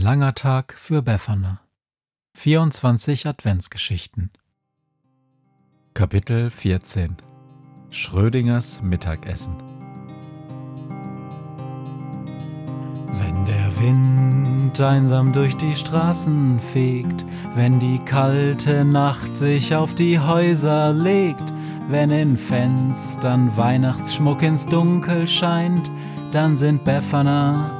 langer Tag für Befana. 24 Adventsgeschichten. Kapitel 14 Schrödingers Mittagessen. Wenn der Wind einsam durch die Straßen fegt, wenn die kalte Nacht sich auf die Häuser legt, wenn in Fenstern Weihnachtsschmuck ins Dunkel scheint, dann sind Befana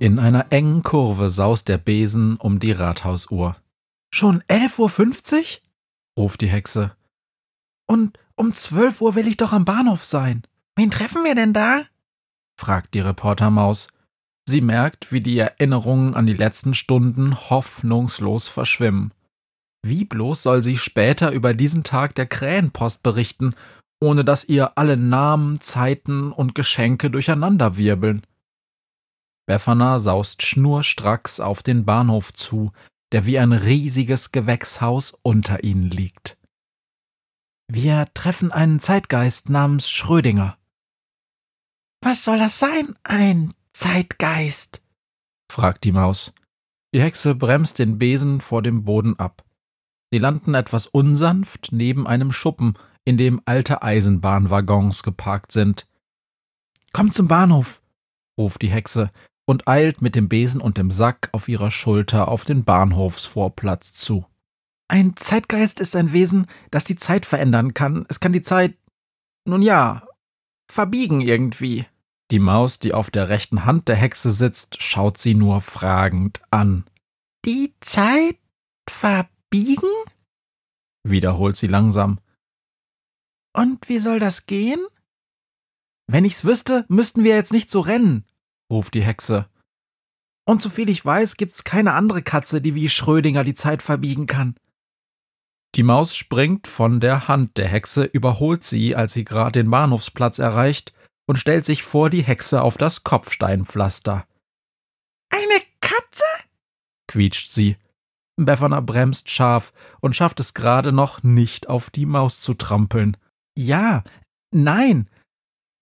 In einer engen Kurve saust der Besen um die Rathausuhr. Schon elf Uhr fünfzig? ruft die Hexe. Und um zwölf Uhr will ich doch am Bahnhof sein. Wen treffen wir denn da? fragt die Reportermaus. Sie merkt, wie die Erinnerungen an die letzten Stunden hoffnungslos verschwimmen. Wie bloß soll sie später über diesen Tag der Krähenpost berichten, ohne dass ihr alle Namen, Zeiten und Geschenke durcheinanderwirbeln? Befana saust schnurstracks auf den Bahnhof zu, der wie ein riesiges Gewächshaus unter ihnen liegt. Wir treffen einen Zeitgeist namens Schrödinger. Was soll das sein, ein Zeitgeist? fragt die Maus. Die Hexe bremst den Besen vor dem Boden ab. Sie landen etwas unsanft neben einem Schuppen, in dem alte Eisenbahnwaggons geparkt sind. Komm zum Bahnhof, ruft die Hexe, und eilt mit dem Besen und dem Sack auf ihrer Schulter auf den Bahnhofsvorplatz zu. Ein Zeitgeist ist ein Wesen, das die Zeit verändern kann. Es kann die Zeit, nun ja, verbiegen irgendwie. Die Maus, die auf der rechten Hand der Hexe sitzt, schaut sie nur fragend an. Die Zeit verbiegen? wiederholt sie langsam. Und wie soll das gehen? Wenn ich's wüsste, müssten wir jetzt nicht so rennen, ruft die Hexe. Und soviel ich weiß, gibt's keine andere Katze, die wie Schrödinger die Zeit verbiegen kann. Die Maus springt von der Hand der Hexe, überholt sie, als sie gerade den Bahnhofsplatz erreicht, und stellt sich vor die Hexe auf das Kopfsteinpflaster. Eine Katze? quietscht sie. Befana bremst scharf und schafft es gerade noch, nicht auf die Maus zu trampeln. Ja, nein.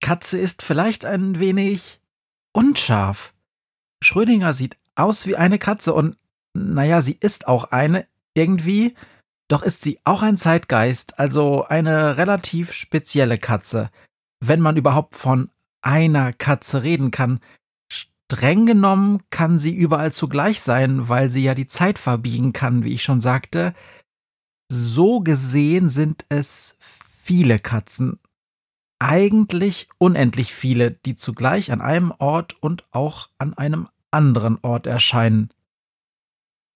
Katze ist vielleicht ein wenig unscharf. Schrödinger sieht aus wie eine Katze und, naja, sie ist auch eine, irgendwie, doch ist sie auch ein Zeitgeist, also eine relativ spezielle Katze. Wenn man überhaupt von einer Katze reden kann. Streng genommen kann sie überall zugleich sein, weil sie ja die Zeit verbiegen kann, wie ich schon sagte. So gesehen sind es viele Katzen, eigentlich unendlich viele, die zugleich an einem Ort und auch an einem anderen Ort erscheinen.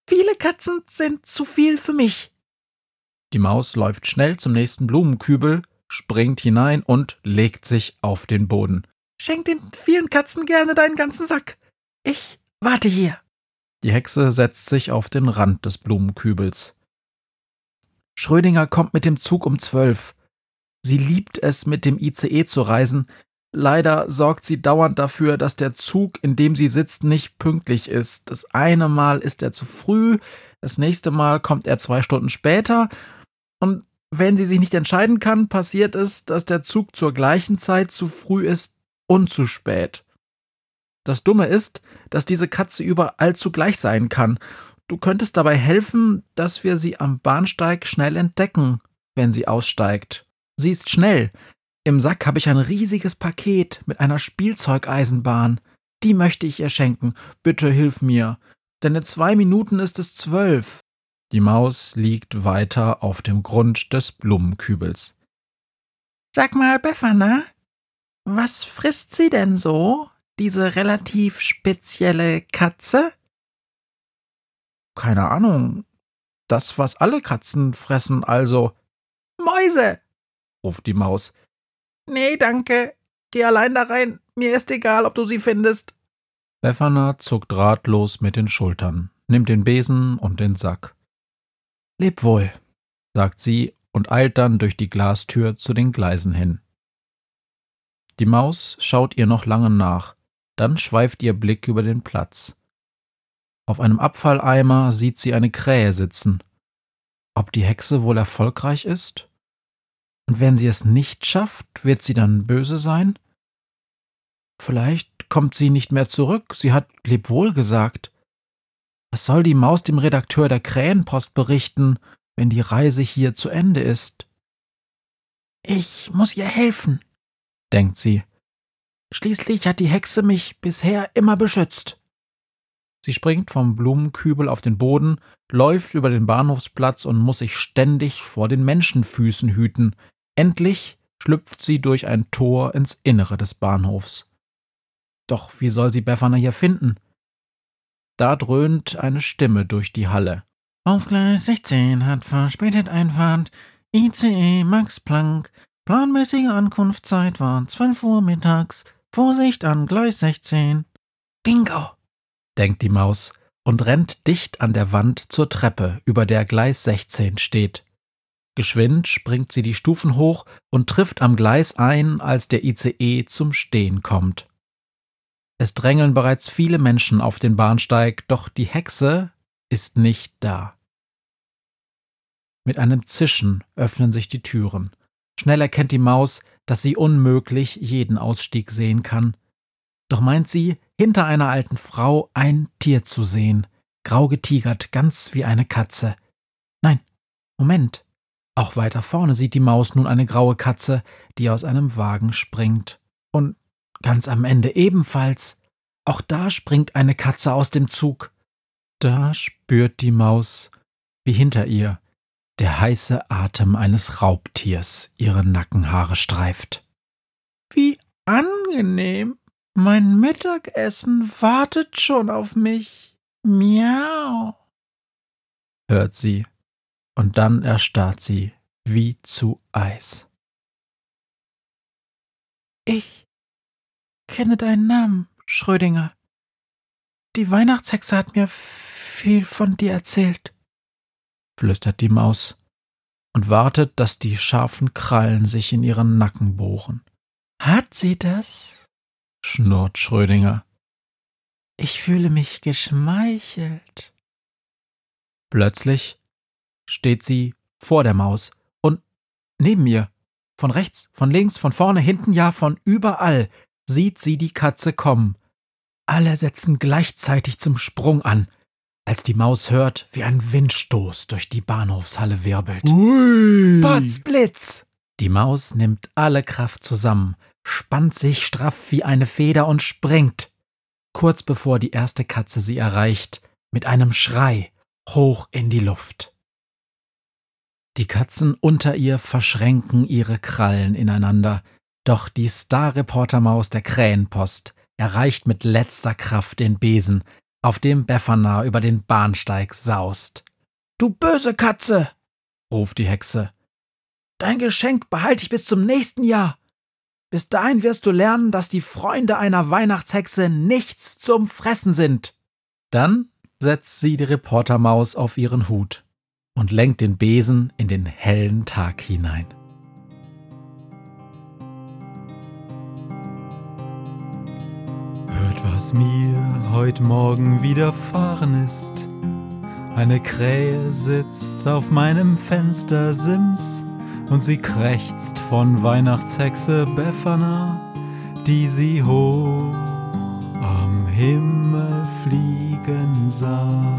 Viele Katzen sind zu viel für mich. Die Maus läuft schnell zum nächsten Blumenkübel, springt hinein und legt sich auf den Boden. Schenk den vielen Katzen gerne deinen ganzen Sack. Ich warte hier. Die Hexe setzt sich auf den Rand des Blumenkübels. Schrödinger kommt mit dem Zug um zwölf. Sie liebt es, mit dem ICE zu reisen. Leider sorgt sie dauernd dafür, dass der Zug, in dem sie sitzt, nicht pünktlich ist. Das eine Mal ist er zu früh, das nächste Mal kommt er zwei Stunden später. Und wenn sie sich nicht entscheiden kann, passiert es, dass der Zug zur gleichen Zeit zu früh ist und zu spät. Das Dumme ist, dass diese Katze überall zugleich sein kann. Du könntest dabei helfen, dass wir sie am Bahnsteig schnell entdecken, wenn sie aussteigt. Sie ist schnell. Im Sack habe ich ein riesiges Paket mit einer Spielzeugeisenbahn. Die möchte ich ihr schenken. Bitte hilf mir. denn in zwei Minuten ist es zwölf. Die Maus liegt weiter auf dem Grund des Blumenkübels. Sag mal, Befana, was frisst sie denn so, diese relativ spezielle Katze? Keine Ahnung. Das, was alle Katzen fressen, also. Mäuse! Ruft die Maus. Nee, danke. Geh allein da rein. Mir ist egal, ob du sie findest. Befana zuckt ratlos mit den Schultern, nimmt den Besen und den Sack. Leb wohl, sagt sie und eilt dann durch die Glastür zu den Gleisen hin. Die Maus schaut ihr noch lange nach, dann schweift ihr Blick über den Platz. Auf einem Abfalleimer sieht sie eine Krähe sitzen. Ob die Hexe wohl erfolgreich ist? Und wenn sie es nicht schafft, wird sie dann böse sein? Vielleicht kommt sie nicht mehr zurück, sie hat Lebwohl gesagt. Was soll die Maus dem Redakteur der Krähenpost berichten, wenn die Reise hier zu Ende ist? Ich muss ihr helfen, denkt sie. Schließlich hat die Hexe mich bisher immer beschützt. Sie springt vom Blumenkübel auf den Boden, läuft über den Bahnhofsplatz und muss sich ständig vor den Menschenfüßen hüten. Endlich schlüpft sie durch ein Tor ins Innere des Bahnhofs. Doch wie soll sie Befana hier finden? Da dröhnt eine Stimme durch die Halle. Auf Gleis 16 hat verspätet Einfahrt ICE Max Planck. Planmäßige Ankunftszeit war 12 Uhr mittags. Vorsicht an Gleis 16. Bingo, denkt die Maus und rennt dicht an der Wand zur Treppe, über der Gleis 16 steht. Geschwind springt sie die Stufen hoch und trifft am Gleis ein, als der ICE zum Stehen kommt. Es drängeln bereits viele Menschen auf den Bahnsteig, doch die Hexe ist nicht da. Mit einem Zischen öffnen sich die Türen. Schnell erkennt die Maus, dass sie unmöglich jeden Ausstieg sehen kann. Doch meint sie, hinter einer alten Frau ein Tier zu sehen, grau getigert, ganz wie eine Katze. Nein, Moment. Auch weiter vorne sieht die Maus nun eine graue Katze, die aus einem Wagen springt. Und Ganz am Ende ebenfalls. Auch da springt eine Katze aus dem Zug. Da spürt die Maus, wie hinter ihr der heiße Atem eines Raubtiers ihre Nackenhaare streift. Wie angenehm. Mein Mittagessen wartet schon auf mich. Miau. hört sie, und dann erstarrt sie wie zu Eis. Ich kenne deinen Namen, Schrödinger. Die Weihnachtshexe hat mir viel von dir erzählt, flüstert die Maus und wartet, dass die scharfen Krallen sich in ihren Nacken bohren. Hat sie das? schnurrt Schrödinger. Ich fühle mich geschmeichelt. Plötzlich steht sie vor der Maus und neben ihr, von rechts, von links, von vorne, hinten, ja, von überall sieht sie die Katze kommen. Alle setzen gleichzeitig zum Sprung an, als die Maus hört, wie ein Windstoß durch die Bahnhofshalle wirbelt. Ui. Potzblitz! Die Maus nimmt alle Kraft zusammen, spannt sich straff wie eine Feder und springt. Kurz bevor die erste Katze sie erreicht, mit einem Schrei hoch in die Luft. Die Katzen unter ihr verschränken ihre Krallen ineinander, doch die Star-Reportermaus der Krähenpost erreicht mit letzter Kraft den Besen, auf dem Befana über den Bahnsteig saust. Du böse Katze! ruft die Hexe. Dein Geschenk behalte ich bis zum nächsten Jahr. Bis dahin wirst du lernen, dass die Freunde einer Weihnachtshexe nichts zum Fressen sind. Dann setzt sie die Reportermaus auf ihren Hut und lenkt den Besen in den hellen Tag hinein. was mir heut Morgen widerfahren ist. Eine Krähe sitzt auf meinem Fenstersims und sie krächzt von Weihnachtshexe Befana, die sie hoch am Himmel fliegen sah.